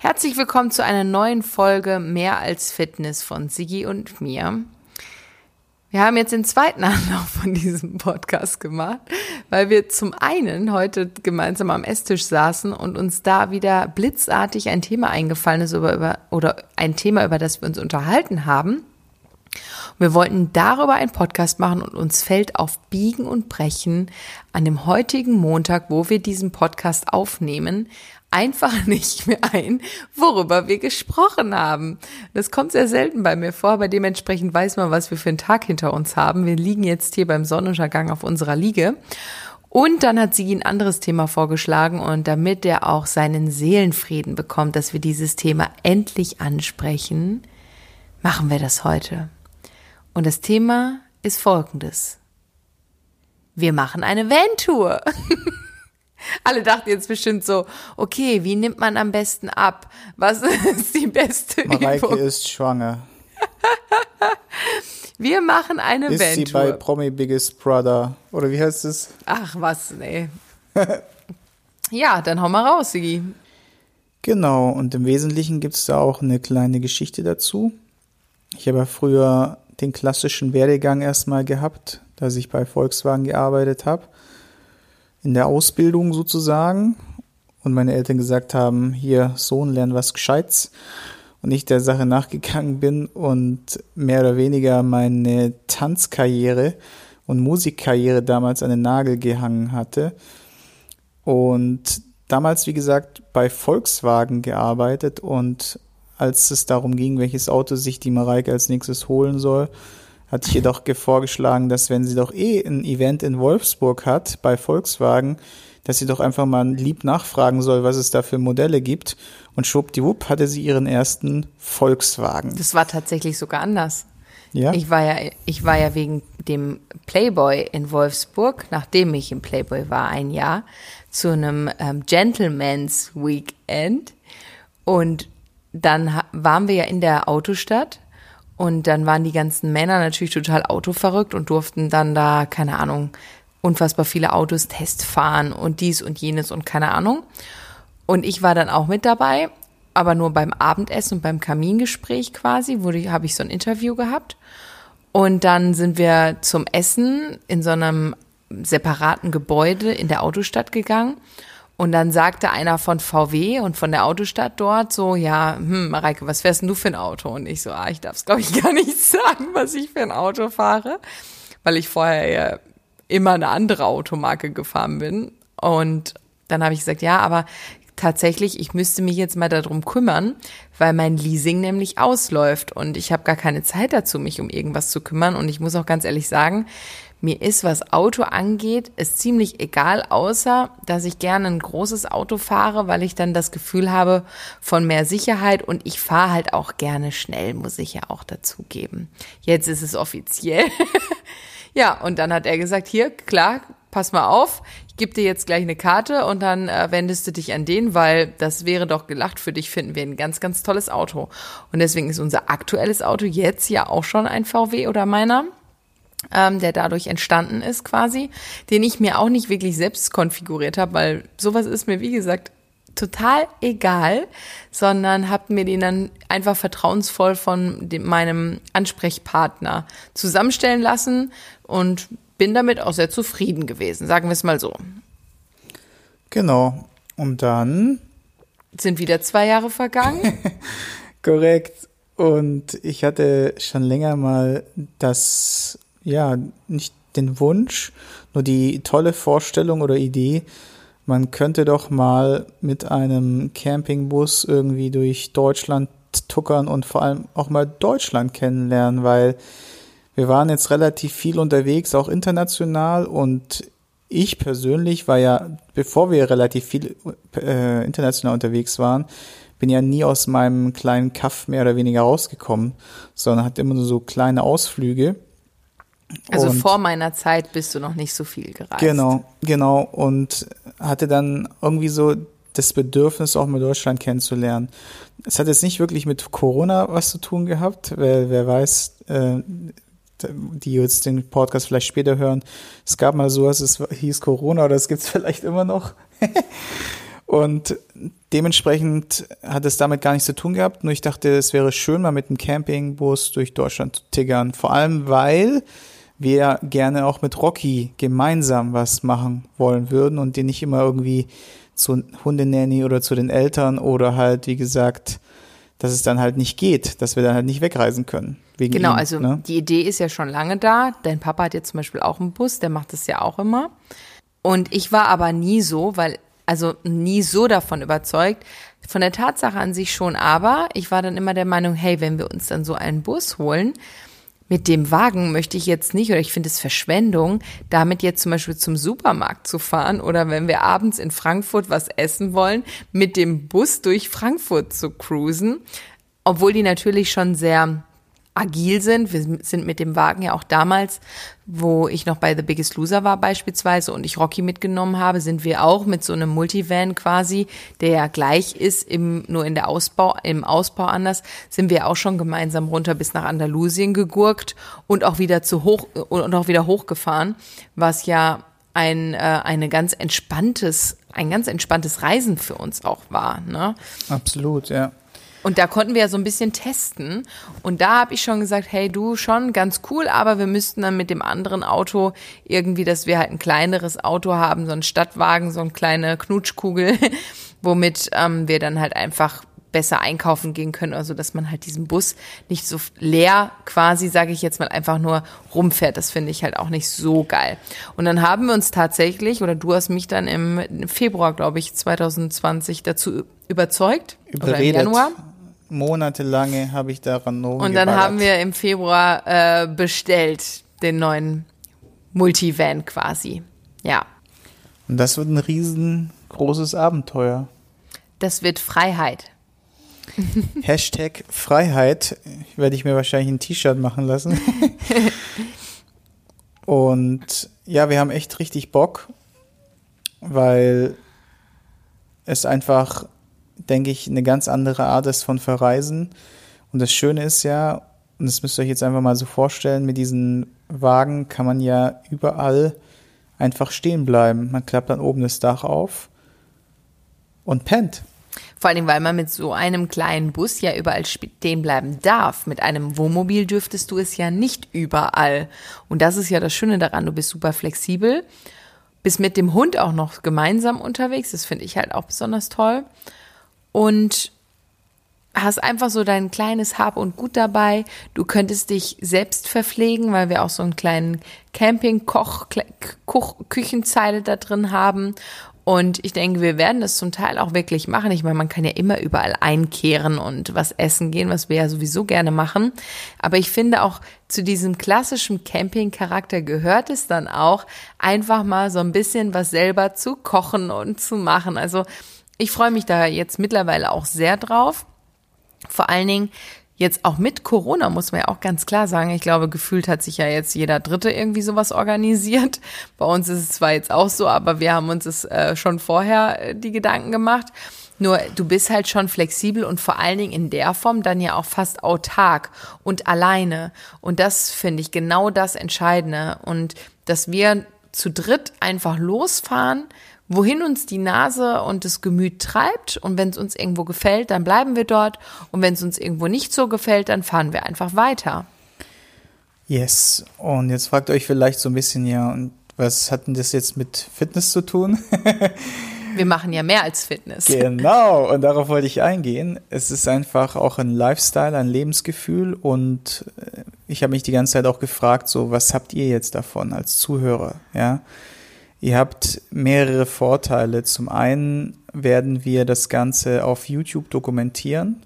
Herzlich willkommen zu einer neuen Folge Mehr als Fitness von Sigi und mir. Wir haben jetzt den zweiten Anlauf von diesem Podcast gemacht, weil wir zum einen heute gemeinsam am Esstisch saßen und uns da wieder blitzartig ein Thema eingefallen ist über, über oder ein Thema, über das wir uns unterhalten haben. Wir wollten darüber einen Podcast machen und uns fällt auf Biegen und Brechen an dem heutigen Montag, wo wir diesen Podcast aufnehmen, einfach nicht mehr ein, worüber wir gesprochen haben. Das kommt sehr selten bei mir vor, aber dementsprechend weiß man, was wir für einen Tag hinter uns haben. Wir liegen jetzt hier beim Sonnenuntergang auf unserer Liege. Und dann hat sie ein anderes Thema vorgeschlagen und damit er auch seinen Seelenfrieden bekommt, dass wir dieses Thema endlich ansprechen, machen wir das heute. Und das Thema ist folgendes. Wir machen eine Van-Tour. Alle dachten jetzt bestimmt so, okay, wie nimmt man am besten ab? Was ist die beste Mareike Übung? ist schwanger. Wir machen eine Ist sie bei. Promi Biggest Brother? Oder wie heißt es? Ach was, nee. ja, dann hau mal raus, Sigi. Genau, und im Wesentlichen gibt es da auch eine kleine Geschichte dazu. Ich habe ja früher den klassischen Werdegang erstmal gehabt, dass ich bei Volkswagen gearbeitet habe. In der Ausbildung sozusagen. Und meine Eltern gesagt haben, hier, Sohn, lern was Gescheites. Und ich der Sache nachgegangen bin und mehr oder weniger meine Tanzkarriere und Musikkarriere damals an den Nagel gehangen hatte. Und damals, wie gesagt, bei Volkswagen gearbeitet und als es darum ging, welches Auto sich die Mareike als nächstes holen soll, hatte ich ihr doch vorgeschlagen, dass wenn sie doch eh ein Event in Wolfsburg hat bei Volkswagen, dass sie doch einfach mal lieb nachfragen soll, was es da für Modelle gibt. Und schwuppdiwupp hatte sie ihren ersten Volkswagen. Das war tatsächlich sogar anders. Ja? Ich war ja, ich war ja wegen dem Playboy in Wolfsburg, nachdem ich im Playboy war, ein Jahr, zu einem ähm, Gentleman's Weekend. Und dann waren wir ja in der Autostadt und dann waren die ganzen Männer natürlich total autoverrückt und durften dann da, keine Ahnung, unfassbar viele Autos testfahren und dies und jenes und keine Ahnung. Und ich war dann auch mit dabei, aber nur beim Abendessen und beim Kamingespräch quasi, wurde, habe ich so ein Interview gehabt. Und dann sind wir zum Essen in so einem separaten Gebäude in der Autostadt gegangen. Und dann sagte einer von VW und von der Autostadt dort so, ja, hm, Mareike, was fährst denn du für ein Auto? Und ich so, ah, ich darf es, glaube ich, gar nicht sagen, was ich für ein Auto fahre, weil ich vorher ja immer eine andere Automarke gefahren bin. Und dann habe ich gesagt, ja, aber tatsächlich, ich müsste mich jetzt mal darum kümmern, weil mein Leasing nämlich ausläuft und ich habe gar keine Zeit dazu, mich um irgendwas zu kümmern. Und ich muss auch ganz ehrlich sagen, mir ist, was Auto angeht, es ziemlich egal, außer dass ich gerne ein großes Auto fahre, weil ich dann das Gefühl habe von mehr Sicherheit und ich fahre halt auch gerne schnell, muss ich ja auch dazugeben. Jetzt ist es offiziell. ja, und dann hat er gesagt, hier, klar, pass mal auf, ich gebe dir jetzt gleich eine Karte und dann äh, wendest du dich an den, weil das wäre doch gelacht für dich, finden wir ein ganz, ganz tolles Auto. Und deswegen ist unser aktuelles Auto jetzt ja auch schon ein VW oder meiner ähm, der dadurch entstanden ist quasi, den ich mir auch nicht wirklich selbst konfiguriert habe, weil sowas ist mir, wie gesagt, total egal, sondern habe mir den dann einfach vertrauensvoll von dem, meinem Ansprechpartner zusammenstellen lassen und bin damit auch sehr zufrieden gewesen, sagen wir es mal so. Genau. Und dann, Sind wieder zwei Jahre vergangen. korrekt. Und ich hatte schon länger mal das, ja, nicht den Wunsch, nur die tolle Vorstellung oder Idee, man könnte doch mal mit einem Campingbus irgendwie durch Deutschland tuckern und vor allem auch mal Deutschland kennenlernen, weil wir waren jetzt relativ viel unterwegs, auch international und ich persönlich war ja, bevor wir relativ viel äh, international unterwegs waren, bin ja nie aus meinem kleinen Kaff mehr oder weniger rausgekommen, sondern hatte immer nur so kleine Ausflüge. Also Und- vor meiner Zeit bist du noch nicht so viel gereist. Genau, genau. Und hatte dann irgendwie so das Bedürfnis, auch mal Deutschland kennenzulernen. Es hat jetzt nicht wirklich mit Corona was zu tun gehabt, weil wer weiß, äh, die jetzt den Podcast vielleicht später hören, es gab mal sowas, es hieß Corona oder es gibt es vielleicht immer noch. Und dementsprechend hat es damit gar nichts zu tun gehabt. Nur ich dachte, es wäre schön, mal mit einem Campingbus durch Deutschland zu tiggern. Vor allem, weil wir gerne auch mit Rocky gemeinsam was machen wollen würden und den nicht immer irgendwie zu Hundenanny oder zu den Eltern oder halt, wie gesagt, dass es dann halt nicht geht, dass wir dann halt nicht wegreisen können. genau, ihm, also ne? die Idee ist ja schon lange da. Dein Papa hat jetzt zum Beispiel auch einen Bus, der macht das ja auch immer. Und ich war aber nie so, weil, also nie so davon überzeugt. Von der Tatsache an sich schon, aber ich war dann immer der Meinung, hey, wenn wir uns dann so einen Bus holen, mit dem Wagen möchte ich jetzt nicht, oder ich finde es Verschwendung, damit jetzt zum Beispiel zum Supermarkt zu fahren oder wenn wir abends in Frankfurt was essen wollen, mit dem Bus durch Frankfurt zu cruisen. Obwohl die natürlich schon sehr agil sind. Wir sind mit dem Wagen ja auch damals, wo ich noch bei The Biggest Loser war beispielsweise und ich Rocky mitgenommen habe, sind wir auch mit so einem Multivan quasi, der ja gleich ist, im, nur in der Ausbau, im Ausbau anders, sind wir auch schon gemeinsam runter bis nach Andalusien gegurkt und auch wieder zu hoch und auch wieder hochgefahren, was ja ein, äh, eine ganz entspanntes, ein ganz entspanntes Reisen für uns auch war. Ne? Absolut, ja. Und da konnten wir ja so ein bisschen testen. Und da habe ich schon gesagt, hey du, schon ganz cool, aber wir müssten dann mit dem anderen Auto irgendwie, dass wir halt ein kleineres Auto haben, so ein Stadtwagen, so eine kleine Knutschkugel, womit ähm, wir dann halt einfach besser einkaufen gehen können, also dass man halt diesen Bus nicht so leer quasi, sage ich jetzt mal, einfach nur rumfährt. Das finde ich halt auch nicht so geil. Und dann haben wir uns tatsächlich, oder du hast mich dann im Februar, glaube ich, 2020 dazu überzeugt. Überredet. Oder im Januar. Monatelange habe ich daran noch Und dann haben wir im Februar äh, bestellt, den neuen Multivan quasi. Ja. Und das wird ein riesengroßes Abenteuer. Das wird Freiheit. Hashtag Freiheit werde ich mir wahrscheinlich ein T-Shirt machen lassen. Und ja, wir haben echt richtig Bock, weil es einfach, denke ich, eine ganz andere Art ist von Verreisen. Und das Schöne ist ja, und das müsst ihr euch jetzt einfach mal so vorstellen, mit diesen Wagen kann man ja überall einfach stehen bleiben. Man klappt dann oben das Dach auf und pennt. Vor allem, weil man mit so einem kleinen Bus ja überall stehen bleiben darf. Mit einem Wohnmobil dürftest du es ja nicht überall. Und das ist ja das Schöne daran, du bist super flexibel, bist mit dem Hund auch noch gemeinsam unterwegs. Das finde ich halt auch besonders toll. Und hast einfach so dein kleines Hab und Gut dabei. Du könntest dich selbst verpflegen, weil wir auch so einen kleinen Camping-Koch-Küchenzeile da drin haben. Und ich denke, wir werden das zum Teil auch wirklich machen. Ich meine, man kann ja immer überall einkehren und was essen gehen, was wir ja sowieso gerne machen. Aber ich finde auch zu diesem klassischen Camping-Charakter gehört es dann auch, einfach mal so ein bisschen was selber zu kochen und zu machen. Also ich freue mich da jetzt mittlerweile auch sehr drauf. Vor allen Dingen Jetzt auch mit Corona muss man ja auch ganz klar sagen, ich glaube, gefühlt hat sich ja jetzt jeder Dritte irgendwie sowas organisiert. Bei uns ist es zwar jetzt auch so, aber wir haben uns es äh, schon vorher äh, die Gedanken gemacht. Nur du bist halt schon flexibel und vor allen Dingen in der Form dann ja auch fast autark und alleine. Und das finde ich genau das Entscheidende. Und dass wir zu dritt einfach losfahren wohin uns die Nase und das Gemüt treibt. Und wenn es uns irgendwo gefällt, dann bleiben wir dort. Und wenn es uns irgendwo nicht so gefällt, dann fahren wir einfach weiter. Yes. Und jetzt fragt euch vielleicht so ein bisschen, ja, und was hat denn das jetzt mit Fitness zu tun? wir machen ja mehr als Fitness. Genau, und darauf wollte ich eingehen. Es ist einfach auch ein Lifestyle, ein Lebensgefühl und äh, ich habe mich die ganze Zeit auch gefragt, so, was habt ihr jetzt davon als Zuhörer, ja? Ihr habt mehrere Vorteile. Zum einen werden wir das Ganze auf YouTube dokumentieren.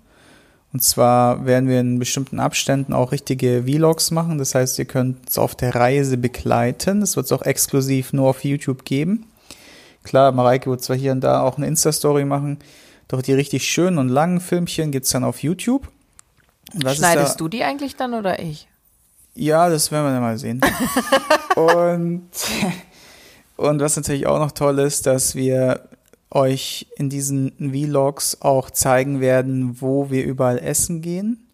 Und zwar werden wir in bestimmten Abständen auch richtige Vlogs machen. Das heißt, ihr könnt es auf der Reise begleiten. Das wird es auch exklusiv nur auf YouTube geben. Klar, Mareike wird zwar hier und da auch eine Insta-Story machen, doch die richtig schönen und langen Filmchen gibt es dann auf YouTube. Schneidest du die eigentlich dann oder ich? Ja, das werden wir dann mal sehen. und und was natürlich auch noch toll ist, dass wir euch in diesen Vlogs auch zeigen werden, wo wir überall essen gehen.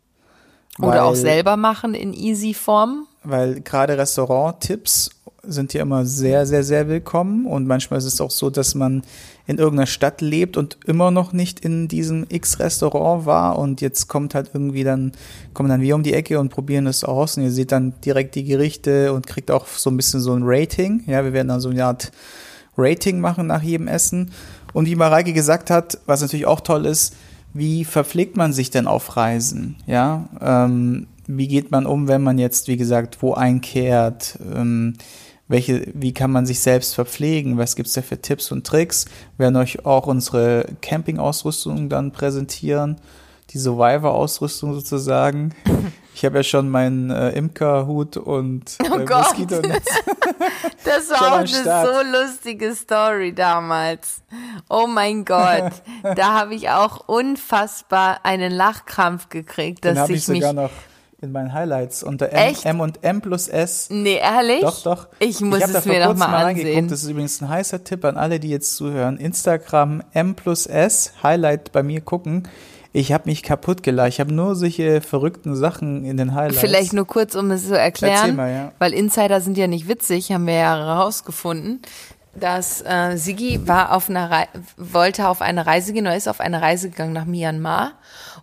Oder weil, auch selber machen in easy Form. Weil gerade Restaurant-Tipps sind hier immer sehr, sehr, sehr willkommen. Und manchmal ist es auch so, dass man in irgendeiner Stadt lebt und immer noch nicht in diesem X-Restaurant war und jetzt kommt halt irgendwie dann, kommen dann wir um die Ecke und probieren es aus und ihr seht dann direkt die Gerichte und kriegt auch so ein bisschen so ein Rating. Ja, wir werden dann so eine Art Rating machen nach jedem Essen. Und wie Mareike gesagt hat, was natürlich auch toll ist, wie verpflegt man sich denn auf Reisen? Ja, ähm, wie geht man um, wenn man jetzt, wie gesagt, wo einkehrt? Ähm, welche, wie kann man sich selbst verpflegen? Was gibt's da für Tipps und Tricks? Wir werden euch auch unsere Campingausrüstung dann präsentieren, die Survivor-Ausrüstung sozusagen. Ich habe ja schon meinen äh, Imkerhut und äh, Oh Gott. Moskitonetz. Das war auch eine so lustige Story damals. Oh mein Gott. Da habe ich auch unfassbar einen Lachkrampf gekriegt, Den dass habe ich ich mich. noch in meinen Highlights unter M, Echt? M und M plus S. Nee, ehrlich? Doch, doch. Ich muss da es mir noch mal reingeguckt. ansehen. Das ist übrigens ein heißer Tipp an alle, die jetzt zuhören. Instagram M plus S, Highlight bei mir gucken. Ich habe mich kaputt gelacht. Ich habe nur solche verrückten Sachen in den Highlights. Vielleicht nur kurz, um es zu erklären, mal, ja. weil Insider sind ja nicht witzig, haben wir ja herausgefunden, dass äh, Sigi war auf einer Rei wollte auf eine Reise gehen oder ist auf eine Reise gegangen nach Myanmar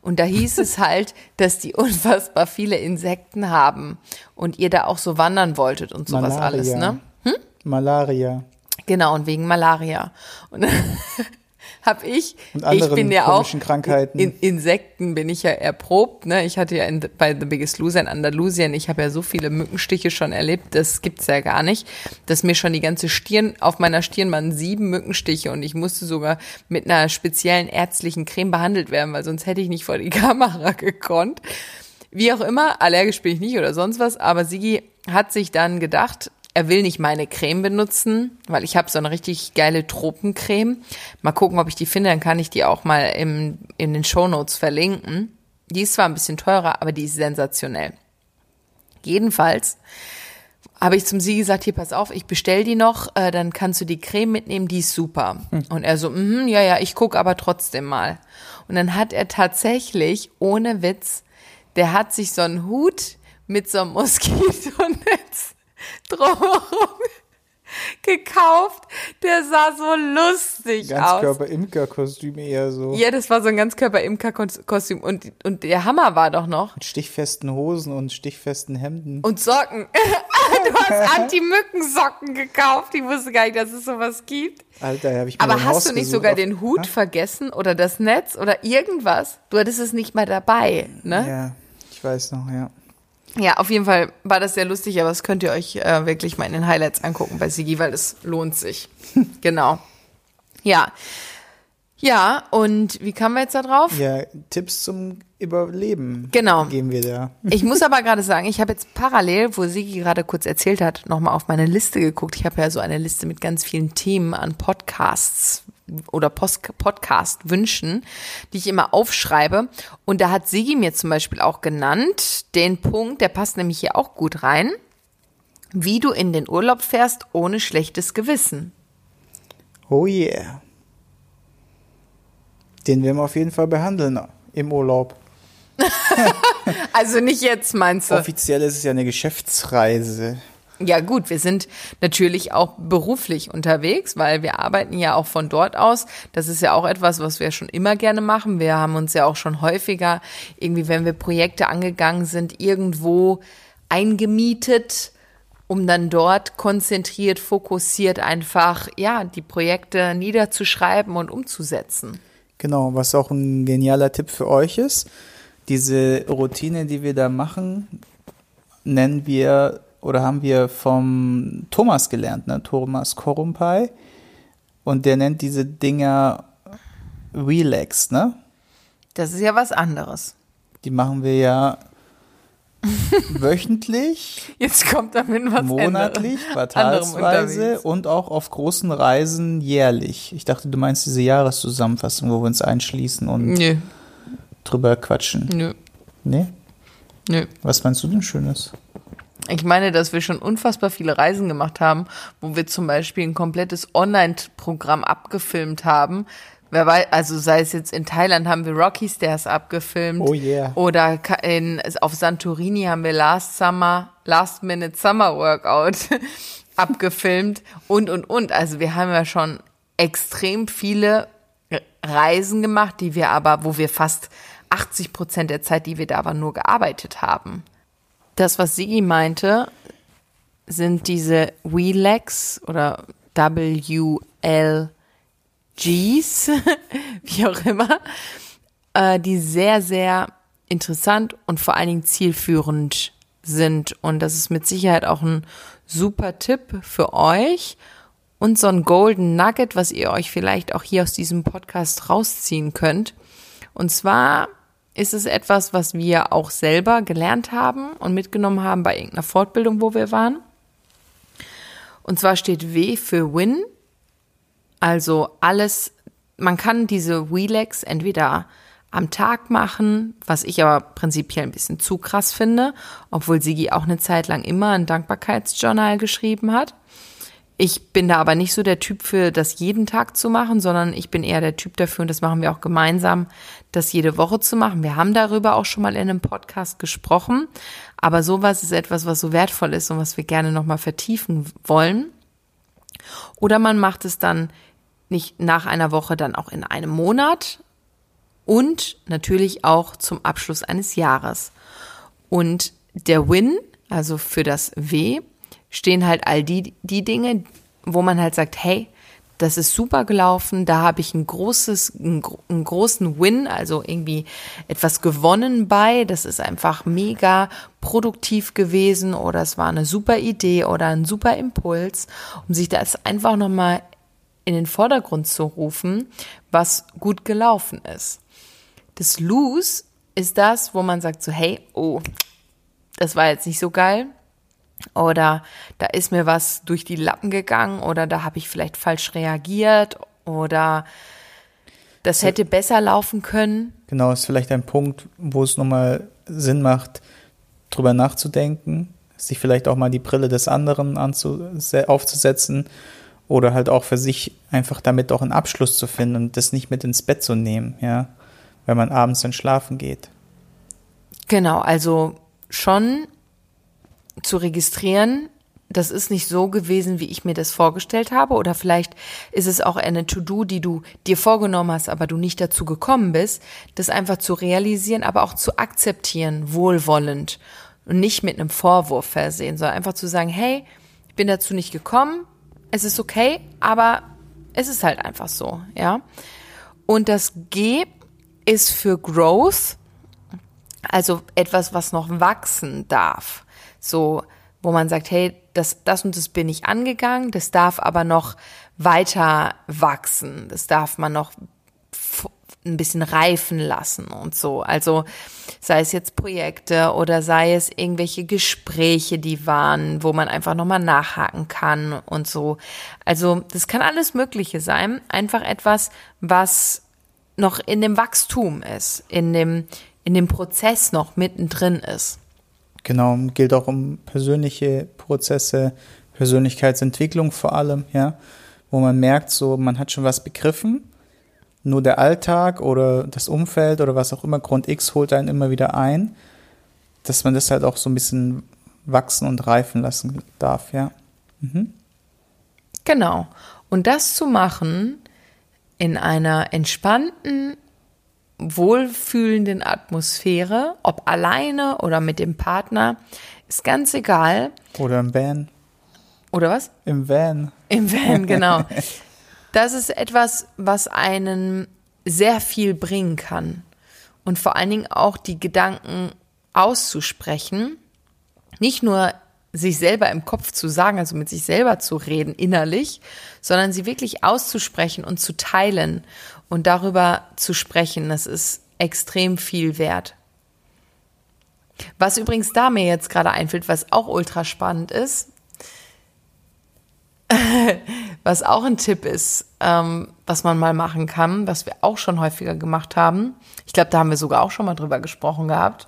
und da hieß es halt, dass die unfassbar viele Insekten haben und ihr da auch so wandern wolltet und sowas Malaria. alles, ne? Malaria. Genau, und wegen Malaria. Und dann hab ich, Und ich bin ja auch, Krankheiten. In, Insekten bin ich ja erprobt, ne? Ich hatte ja in, bei The Biggest Loser in Andalusien, ich habe ja so viele Mückenstiche schon erlebt, das gibt's ja gar nicht, dass mir schon die ganze Stirn, auf meiner Stirn waren sieben Mückenstiche und ich musste sogar mit einer speziellen ärztlichen Creme behandelt werden, weil sonst hätte ich nicht vor die Kamera gekonnt. Wie auch immer, allergisch bin ich nicht oder sonst was, aber Sigi hat sich dann gedacht, er will nicht meine Creme benutzen, weil ich habe so eine richtig geile Tropencreme. Mal gucken, ob ich die finde, dann kann ich die auch mal im, in den Shownotes verlinken. Die ist zwar ein bisschen teurer, aber die ist sensationell. Jedenfalls habe ich zum Sie gesagt, hier pass auf, ich bestell die noch, äh, dann kannst du die Creme mitnehmen, die ist super. Und er so, mhm, ja, ja, ich guck aber trotzdem mal. Und dann hat er tatsächlich, ohne Witz, der hat sich so einen Hut mit so einem Moskitonetz drumherum gekauft. Der sah so lustig aus. Ganzkörper-Imker-Kostüm eher so. Ja, das war so ein Ganzkörper-Imker-Kostüm. Und, und der Hammer war doch noch. Mit stichfesten Hosen und stichfesten Hemden. Und Socken. du hast Anti-Mücken-Socken gekauft. Ich wusste gar nicht, dass es sowas gibt. Alter, habe ich mir Aber hast du nicht sogar auf- den Hut Ha? vergessen oder das Netz oder irgendwas? Du hattest es nicht mal dabei, ne? Ja, ich weiß noch, ja. Ja, auf jeden Fall war das sehr lustig, aber das könnt ihr euch äh, wirklich mal in den Highlights angucken bei Sigi, weil es lohnt sich. genau. Ja. Ja, und wie kamen wir jetzt da drauf? Ja, Tipps zum Überleben Genau. geben wir da. Ich muss aber gerade sagen, ich habe jetzt parallel, wo Sigi gerade kurz erzählt hat, nochmal auf meine Liste geguckt. Ich habe ja so eine Liste mit ganz vielen Themen an Podcasts oder Post Podcast-Wünschen, die ich immer aufschreibe. Und da hat Sigi mir zum Beispiel auch genannt, den Punkt, der passt nämlich hier auch gut rein, wie du in den Urlaub fährst ohne schlechtes Gewissen. Oh yeah. Den werden wir auf jeden Fall behandeln im Urlaub. Also nicht jetzt, meinst du? Offiziell ist es ja eine Geschäftsreise. Ja gut, wir sind natürlich auch beruflich unterwegs, weil wir arbeiten ja auch von dort aus. Das ist ja auch etwas, was wir schon immer gerne machen. Wir haben uns ja auch schon häufiger irgendwie, wenn wir Projekte angegangen sind, irgendwo eingemietet, um dann dort konzentriert, fokussiert einfach, ja, die Projekte niederzuschreiben und umzusetzen. Genau, was auch ein genialer Tipp für euch ist. Diese Routine, die wir da machen, nennen wir oder haben wir vom Thomas gelernt, ne? Thomas Korumpai. Und der nennt diese Dinger Relax, ne? Das ist ja was anderes. Die machen wir ja wöchentlich, Jetzt kommt damit was monatlich, anderes- quartalsweise und auch auf großen Reisen jährlich. Ich dachte, du meinst diese Jahreszusammenfassung, wo wir uns einschließen und Nö, drüber quatschen. nö, Nee? nö. Was meinst du denn Schönes? Ich meine, dass wir schon unfassbar viele Reisen gemacht haben, wo wir zum Beispiel ein komplettes Online-Programm abgefilmt haben. Wer weiß, also sei es jetzt in Thailand haben wir Rocky Stairs abgefilmt. Oh yeah. Oder in, auf Santorini haben wir Last Summer, Last Minute Summer Workout abgefilmt und, und, und. Also wir haben ja schon extrem viele Reisen gemacht, die wir aber, wo wir fast 80 Prozent der Zeit, die wir da waren, nur gearbeitet haben. Das, was Sigi meinte, sind diese WLEX oder WLGs, wie auch immer, äh, die sehr, sehr interessant und vor allen Dingen zielführend sind. Und das ist mit Sicherheit auch ein super Tipp für euch und so ein Golden Nugget, was ihr euch vielleicht auch hier aus diesem Podcast rausziehen könnt. Und zwar ist es etwas, was wir auch selber gelernt haben und mitgenommen haben bei irgendeiner Fortbildung, wo wir waren. Und zwar steht W für Win. Also alles, man kann diese Relax entweder am Tag machen, was ich aber prinzipiell ein bisschen zu krass finde, obwohl Sigi auch eine Zeit lang immer ein Dankbarkeitsjournal geschrieben hat. Ich bin da aber nicht so der Typ für, das jeden Tag zu machen, sondern ich bin eher der Typ dafür, und das machen wir auch gemeinsam, das jede Woche zu machen. Wir haben darüber auch schon mal in einem Podcast gesprochen, aber sowas ist etwas, was so wertvoll ist und was wir gerne nochmal vertiefen wollen. Oder man macht es dann nicht nach einer Woche, dann auch in einem Monat und natürlich auch zum Abschluss eines Jahres. Und der Win, also für das W, stehen halt all die, die Dinge, wo man halt sagt, hey, das ist super gelaufen, da habe ich ein großes, einen, einen großen Win, also irgendwie etwas gewonnen bei, das ist einfach mega produktiv gewesen oder es war eine super Idee oder ein super Impuls, um sich das einfach nochmal in den Vordergrund zu rufen, was gut gelaufen ist. Das Lose ist das, wo man sagt so, hey, oh, das war jetzt nicht so geil, oder da ist mir was durch die Lappen gegangen oder da habe ich vielleicht falsch reagiert oder das hätte besser laufen können. Genau, ist vielleicht ein Punkt, wo es nochmal Sinn macht, drüber nachzudenken, sich vielleicht auch mal die Brille des anderen aufzusetzen oder halt auch für sich einfach damit auch einen Abschluss zu finden und das nicht mit ins Bett zu nehmen, ja, wenn man abends dann schlafen geht. Genau, also schon zu registrieren, das ist nicht so gewesen, wie ich mir das vorgestellt habe. Oder vielleicht ist es auch eine To-Do, die du dir vorgenommen hast, aber du nicht dazu gekommen bist, das einfach zu realisieren, aber auch zu akzeptieren, wohlwollend und nicht mit einem Vorwurf versehen, sondern einfach zu sagen, hey, ich bin dazu nicht gekommen, es ist okay, aber es ist halt einfach so, ja. Und das G ist für Growth, also etwas, was noch wachsen darf so, wo man sagt, hey, das, das und das bin ich angegangen, das darf aber noch weiter wachsen, das darf man noch ein bisschen reifen lassen und so. Also sei es jetzt Projekte oder sei es irgendwelche Gespräche, die waren, wo man einfach nochmal nachhaken kann und so. Also das kann alles Mögliche sein. Einfach etwas, was noch in dem Wachstum ist, in dem, in dem Prozess noch mittendrin ist. Genau, gilt auch um persönliche Prozesse, Persönlichkeitsentwicklung vor allem, ja, wo man merkt, so man hat schon was begriffen, nur der Alltag oder das Umfeld oder was auch immer, Grund X holt einen immer wieder ein, dass man das halt auch so ein bisschen wachsen und reifen lassen darf, ja. Mhm. Genau. Und das zu machen in einer entspannten, wohlfühlenden Atmosphäre, ob alleine oder mit dem Partner, ist ganz egal. Oder im Van. Oder was? Im Van. Im Van, genau. Das ist etwas, was einen sehr viel bringen kann. Und vor allen Dingen auch die Gedanken auszusprechen. Nicht nur sich selber im Kopf zu sagen, also mit sich selber zu reden innerlich, sondern sie wirklich auszusprechen und zu teilen und darüber zu sprechen, das ist extrem viel wert. Was übrigens da mir jetzt gerade einfällt, was auch ultra spannend ist, was auch ein Tipp ist, ähm, was man mal machen kann, was wir auch schon häufiger gemacht haben, ich glaube, da haben wir sogar auch schon mal drüber gesprochen gehabt,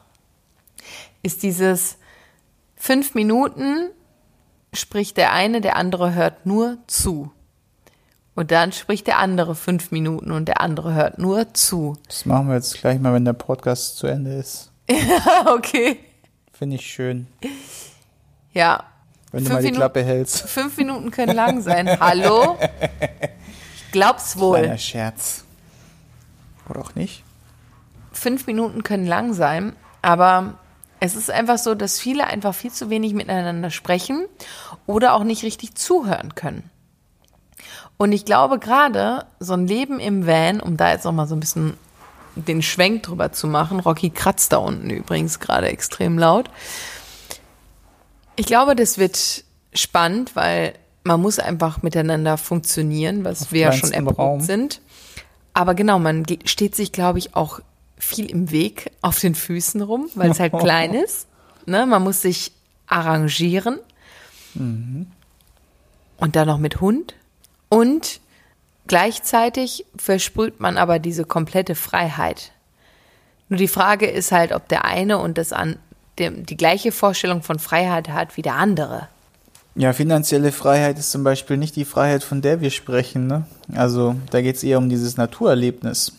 ist dieses fünf Minuten spricht der eine, der andere hört nur zu. Und dann spricht der andere fünf Minuten und der andere hört nur zu. Das machen wir jetzt gleich mal, wenn der Podcast zu Ende ist. Ja, okay. Finde ich schön. Ja. Wenn du mal die Klappe hältst. Fünf Minuten können lang sein. Hallo? Ich Glaub's wohl. Kleiner Scherz. Oder auch nicht? Fünf Minuten können lang sein, aber es ist einfach so, dass viele einfach viel zu wenig miteinander sprechen oder auch nicht richtig zuhören können. Und ich glaube gerade so ein Leben im Van, um da jetzt noch mal so ein bisschen den Schwenk drüber zu machen, Rocky kratzt da unten übrigens gerade extrem laut. Ich glaube, das wird spannend, weil man muss einfach miteinander funktionieren, was Auf wir ja schon erprobt Raum. sind. Aber genau, man steht sich, glaube ich, auch viel im Weg auf den Füßen rum, weil es halt klein ist. Ne? Man muss sich arrangieren. Und dann noch mit Hund. Und gleichzeitig versprüht man aber diese komplette Freiheit. Nur die Frage ist halt, ob der eine und das an, der, die gleiche Vorstellung von Freiheit hat wie der andere. Ja, finanzielle Freiheit ist zum Beispiel nicht die Freiheit, von der wir sprechen. Ne? Also da geht es eher um dieses Naturerlebnis.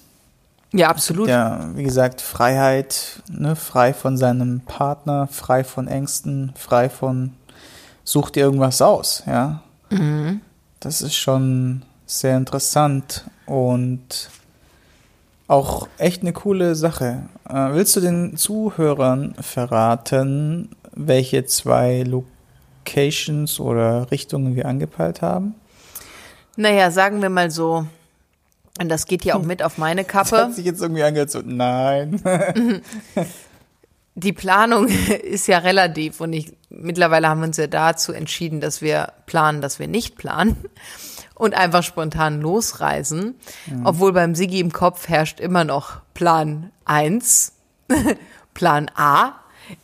Ja, absolut. Ja, wie gesagt, Freiheit, ne? frei von seinem Partner, frei von Ängsten, frei von such dir irgendwas aus, ja. Das ist schon sehr interessant und auch echt eine coole Sache. Äh, willst du den Zuhörern verraten, welche zwei Locations oder Richtungen wir angepeilt haben? Naja, sagen wir mal so, und das geht ja auch mit auf meine Das Kappe. hat sich jetzt irgendwie angehört, so, nein. Die Planung ist ja relativ und ich, mittlerweile haben wir uns ja dazu entschieden, dass wir planen, dass wir nicht planen und einfach spontan losreisen. Obwohl beim Sigi im Kopf herrscht immer noch Plan 1. Plan A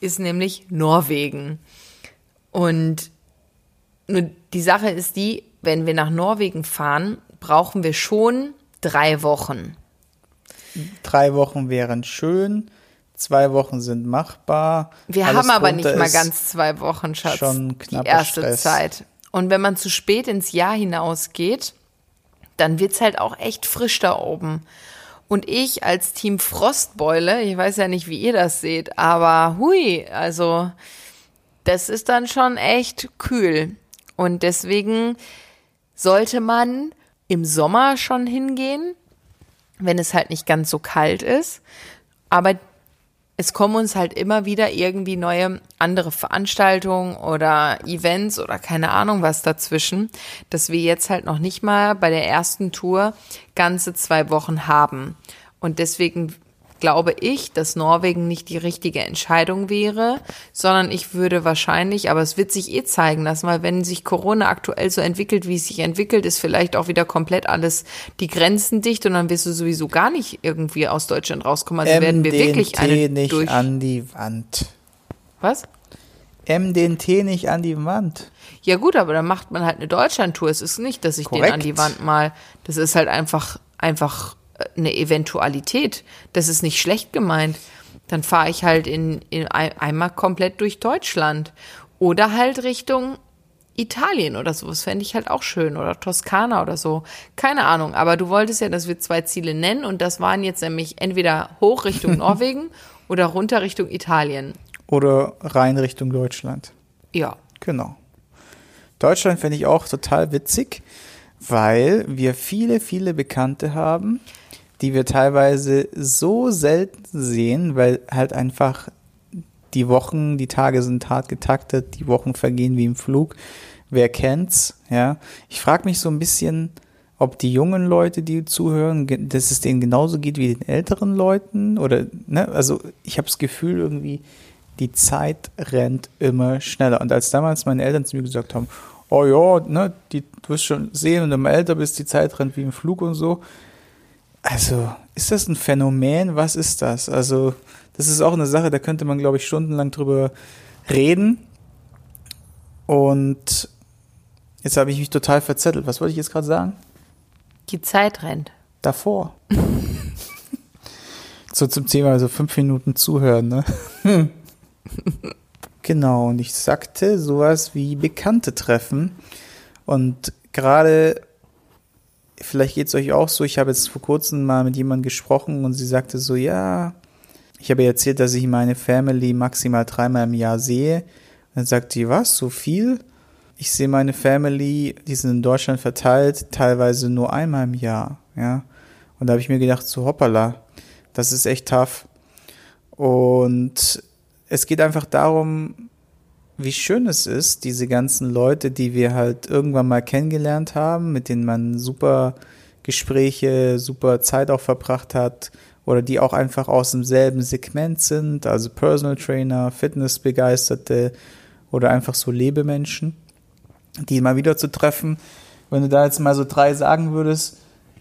ist nämlich Norwegen. Und nur die Sache ist die, wenn wir nach Norwegen fahren, brauchen wir schon drei Wochen. Drei Wochen wären schön, zwei Wochen sind machbar. Wir Alles haben aber nicht mal ganz zwei Wochen, Schatz. schon die knapper erste Stress. Zeit. Und wenn man zu spät ins Jahr hinausgeht, dann wird's halt auch echt frisch da oben. Und ich als Team Frostbeule, ich weiß ja nicht, wie ihr das seht, aber hui, also das ist dann schon echt kühl. Und deswegen sollte man im Sommer schon hingehen, wenn es halt nicht ganz so kalt ist. Aber es kommen uns halt immer wieder irgendwie neue andere Veranstaltungen oder Events oder keine Ahnung was dazwischen, dass wir jetzt halt noch nicht mal bei der ersten Tour ganze zwei Wochen haben. Und deswegen glaube ich, dass Norwegen nicht die richtige Entscheidung wäre, sondern ich würde wahrscheinlich, aber es wird sich eh zeigen lassen, weil wenn sich Corona aktuell so entwickelt, wie es sich entwickelt, ist vielleicht auch wieder komplett alles die Grenzen dicht und dann wirst du sowieso gar nicht irgendwie aus Deutschland rauskommen. Also werden wir wirklich eine nicht durch an die Wand. was? M den Tee nicht an die Wand. Ja gut, aber dann macht man halt eine Deutschlandtour. Es ist nicht, dass ich den Korrekt. an die Wand mal. Das ist halt einfach einfach eine Eventualität. Das ist nicht schlecht gemeint. Dann fahre ich halt in, in ein, einmal komplett durch Deutschland oder halt Richtung Italien oder so. Das fände ich halt auch schön oder Toskana oder so. Keine Ahnung. Aber du wolltest ja, dass wir zwei Ziele nennen und das waren jetzt nämlich entweder hoch Richtung Norwegen oder runter Richtung Italien. Oder rein Richtung Deutschland. Ja. Genau. Deutschland finde ich auch total witzig, weil wir viele, viele Bekannte haben, die wir teilweise so selten sehen, weil halt einfach die Wochen, die Tage sind hart getaktet, die Wochen vergehen wie im Flug. Wer kennt's? Ja, ich frage mich so ein bisschen, ob die jungen Leute, die zuhören, dass es denen genauso geht wie den älteren Leuten oder ne, also ich habe das Gefühl irgendwie, die Zeit rennt immer schneller. Und als damals meine Eltern zu mir gesagt haben, oh ja, ne, die, du wirst schon sehen, wenn du mal älter bist, die Zeit rennt wie im Flug und so. Also, ist das ein Phänomen? Was ist das? Also, das ist auch eine Sache, da könnte man, glaube ich, stundenlang drüber reden. Und jetzt habe ich mich total verzettelt. Was wollte ich jetzt gerade sagen? Die Zeit rennt. Davor. so zum Thema, also fünf Minuten zuhören, ne? genau, und ich sagte sowas wie Bekannte treffen. Und gerade, vielleicht geht es euch auch so, ich habe jetzt vor kurzem mal mit jemandem gesprochen und sie sagte so, ja, ich habe erzählt, dass ich meine Family maximal dreimal im Jahr sehe. Dann sagt die, was, so viel? ich sehe meine Family, die sind in Deutschland verteilt, teilweise nur einmal im Jahr, ja. Und da habe ich mir gedacht, so hoppala, das ist echt tough. Und es geht einfach darum, wie schön es ist, diese ganzen Leute, die wir halt irgendwann mal kennengelernt haben, mit denen man super Gespräche, super Zeit auch verbracht hat oder die auch einfach aus demselben Segment sind, also Personal Trainer, Fitnessbegeisterte oder einfach so Lebemenschen, die mal wieder zu treffen. Wenn du da jetzt mal so drei sagen würdest,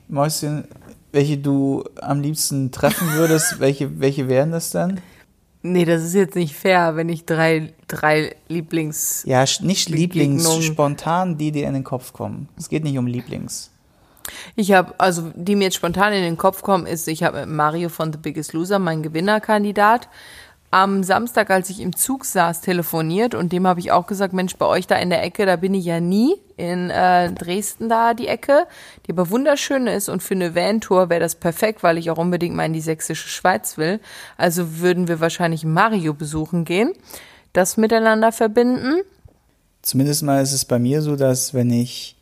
Mäuschen, welche du am liebsten treffen würdest, welche, welche wären das denn? Nee, das ist jetzt nicht fair, wenn ich drei, drei Lieblings. Ja, nicht Lieblings, spontan die dir in den Kopf kommen. Es geht nicht um Lieblings. Ich habe, also die mir jetzt spontan in den Kopf kommen, ist, ich habe Mario von The Biggest Loser, mein Gewinnerkandidat am Samstag, als ich im Zug saß, telefoniert und dem habe ich auch gesagt, Mensch, bei euch da in der Ecke, da bin ich ja nie, in äh, Dresden da die Ecke, die aber wunderschön ist und für eine Van-Tour wäre das perfekt, weil ich auch unbedingt mal in die sächsische Schweiz will. Also würden wir wahrscheinlich Mario besuchen gehen, das miteinander verbinden. Zumindest mal ist es bei mir so, dass wenn ich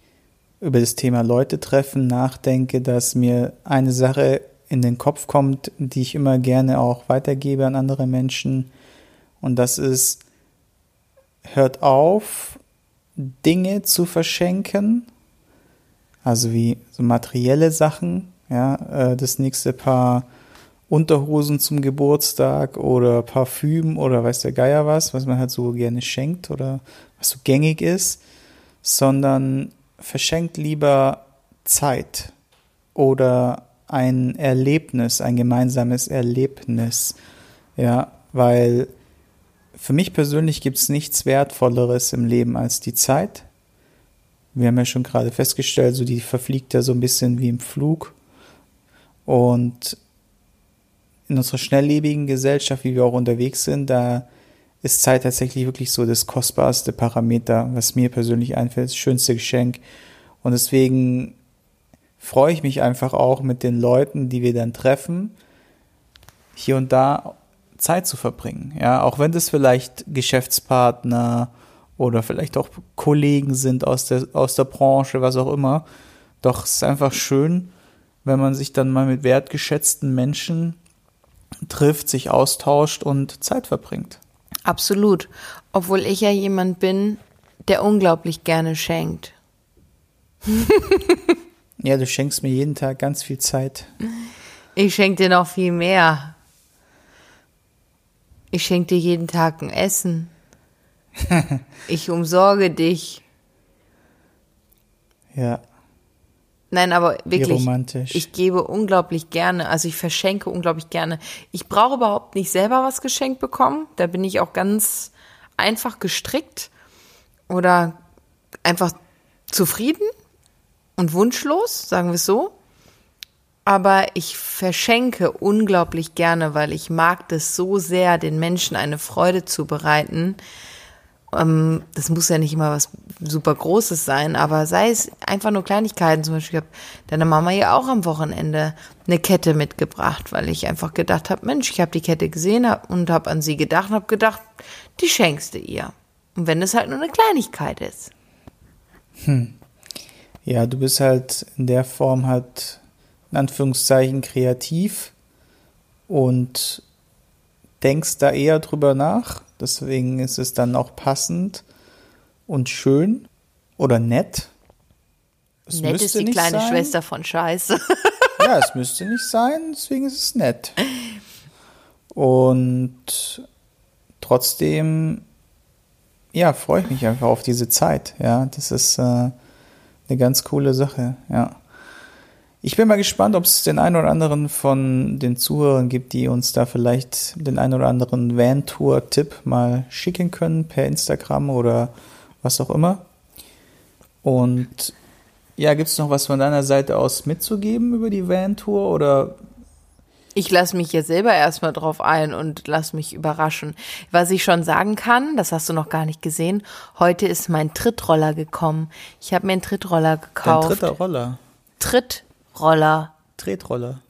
über das Thema Leute treffen nachdenke, dass mir eine Sache in den Kopf kommt, die ich immer gerne auch weitergebe an andere Menschen. Und das ist, hört auf, Dinge zu verschenken, also wie so materielle Sachen, ja, äh, das nächste Paar Unterhosen zum Geburtstag oder Parfüm oder weiß der Geier was, was man halt so gerne schenkt oder was so gängig ist, sondern verschenkt lieber Zeit oder ein Erlebnis, ein gemeinsames Erlebnis. Ja, weil für mich persönlich gibt es nichts Wertvolleres im Leben als die Zeit. Wir haben ja schon gerade festgestellt, so die verfliegt ja so ein bisschen wie im Flug. Und in unserer schnelllebigen Gesellschaft, wie wir auch unterwegs sind, da ist Zeit tatsächlich wirklich so das kostbarste Parameter, was mir persönlich einfällt, das schönste Geschenk. Und deswegen freue ich mich einfach auch mit den Leuten, die wir dann treffen, hier und da Zeit zu verbringen. Ja, auch wenn das vielleicht Geschäftspartner oder vielleicht auch Kollegen sind aus der, aus der Branche, was auch immer. Doch es ist einfach schön, wenn man sich dann mal mit wertgeschätzten Menschen trifft, sich austauscht und Zeit verbringt. Absolut. Obwohl ich ja jemand bin, der unglaublich gerne schenkt. Ja, du schenkst mir jeden Tag ganz viel Zeit. Ich schenke dir noch viel mehr. Ich schenke dir jeden Tag ein Essen. ich umsorge dich. Ja. Nein, aber wirklich. Ich gebe unglaublich gerne, also ich verschenke unglaublich gerne. Ich brauche überhaupt nicht selber was geschenkt bekommen. Da bin ich auch ganz einfach gestrickt oder einfach zufrieden und wunschlos, sagen wir es so. Aber ich verschenke unglaublich gerne, weil ich mag das so sehr, den Menschen eine Freude zu bereiten. Ähm, das muss ja nicht immer was super Großes sein, aber sei es einfach nur Kleinigkeiten. Zum Beispiel habe deine Mama ja auch am Wochenende eine Kette mitgebracht, weil ich einfach gedacht habe, Mensch, ich habe die Kette gesehen und habe an sie gedacht und habe gedacht, die schenkst du ihr. Und wenn es halt nur eine Kleinigkeit ist. Hm. Ja, du bist halt in der Form halt in Anführungszeichen kreativ und denkst da eher drüber nach. Deswegen ist es dann auch passend und schön oder nett. Es nett ist die kleine sein. Schwester von Scheiße. ja, es müsste nicht sein, deswegen ist es nett. Und trotzdem, ja, freue ich mich einfach auf diese Zeit. Ja, das ist äh, eine ganz coole Sache, ja. Ich bin mal gespannt, ob es den einen oder anderen von den Zuhörern gibt, die uns da vielleicht den einen oder anderen Van-Tour-Tipp mal schicken können per Instagram oder was auch immer. Und ja, gibt es noch was von deiner Seite aus mitzugeben über die Van-Tour oder ich lasse mich jetzt selber erstmal drauf ein und lass mich überraschen. Was ich schon sagen kann, das hast du noch gar nicht gesehen, heute ist mein Trittroller gekommen. Ich habe mir einen Trittroller gekauft. Ein dritter Roller. Trittroller. Tretroller.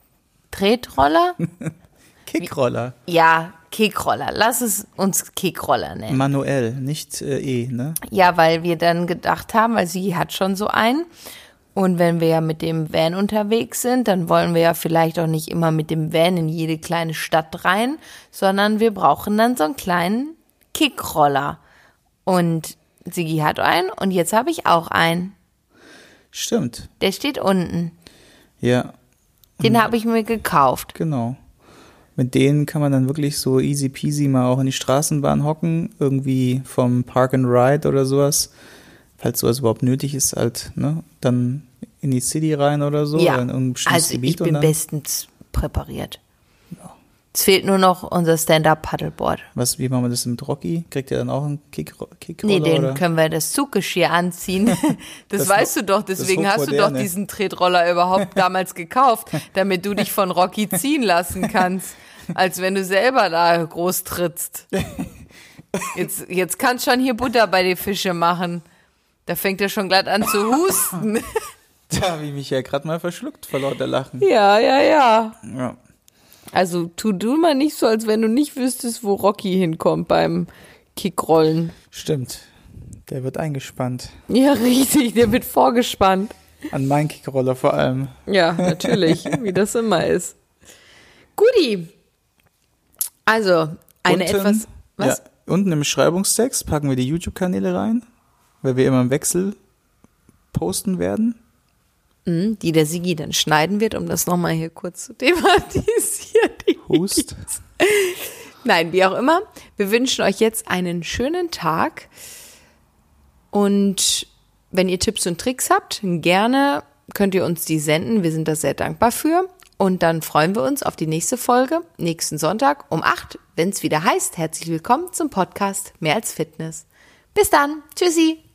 Tretroller? Kickroller. Ja, Kekroller. Lass es uns Kekroller nennen. Manuell, nicht äh, E, ne? Ja, weil wir dann gedacht haben, weil sie hat schon so einen. Und wenn wir ja mit dem Van unterwegs sind, dann wollen wir ja vielleicht auch nicht immer mit dem Van in jede kleine Stadt rein, sondern wir brauchen dann so einen kleinen Kickroller. Und Sigi hat einen und jetzt habe ich auch einen. Stimmt. Der steht unten. Ja, Den habe ich mir gekauft. genau. Mit denen kann man dann wirklich so easy peasy mal auch in die Straßenbahn hocken, irgendwie vom Park and Ride oder sowas. Falls sowas überhaupt nötig ist, halt, ne? Dann in die City rein oder so, ja, oder also Gebiet ich bin bestens präpariert. Es fehlt nur noch unser Stand-Up-Paddleboard. was, wie machen wir das mit Rocky? Kriegt ihr dann auch einen Kick, Kickroller? Nee, den oder? können wir das Zuggeschirr anziehen. Das, Das weißt du doch, deswegen hast du doch Hochmoderne. diesen Tretroller überhaupt damals gekauft, damit du dich von Rocky ziehen lassen kannst, als wenn du selber da groß trittst. Jetzt, jetzt kannst schon hier Butter bei die Fische machen. Da fängt er schon glatt an zu husten. Da habe ich mich ja gerade mal verschluckt vor lauter Lachen. Ja, ja, ja. Ja. Also tu du mal nicht so, als wenn du nicht wüsstest, wo Rocky hinkommt beim Kickrollen. Stimmt. Der wird eingespannt. Ja, richtig, der wird vorgespannt. An meinen Kickroller vor allem. Ja, natürlich, wie das immer ist. Guti. Also, eine Unten- etwas. Was? Ja, unten im Beschreibungstext packen wir die YouTube-Kanäle rein, weil wir immer im Wechsel posten werden. Mhm, Die der Sigi dann schneiden wird, um das nochmal hier kurz zu thematisieren. Hust. Nein, wie auch immer. Wir wünschen euch jetzt einen schönen Tag. Und wenn ihr Tipps und Tricks habt, gerne könnt ihr uns die senden. Wir sind da sehr dankbar für. Und dann freuen wir uns auf die nächste Folge, nächsten Sonntag um 8, wenn es wieder heißt, herzlich willkommen zum Podcast Mehr als Fitness. Bis dann. Tschüssi.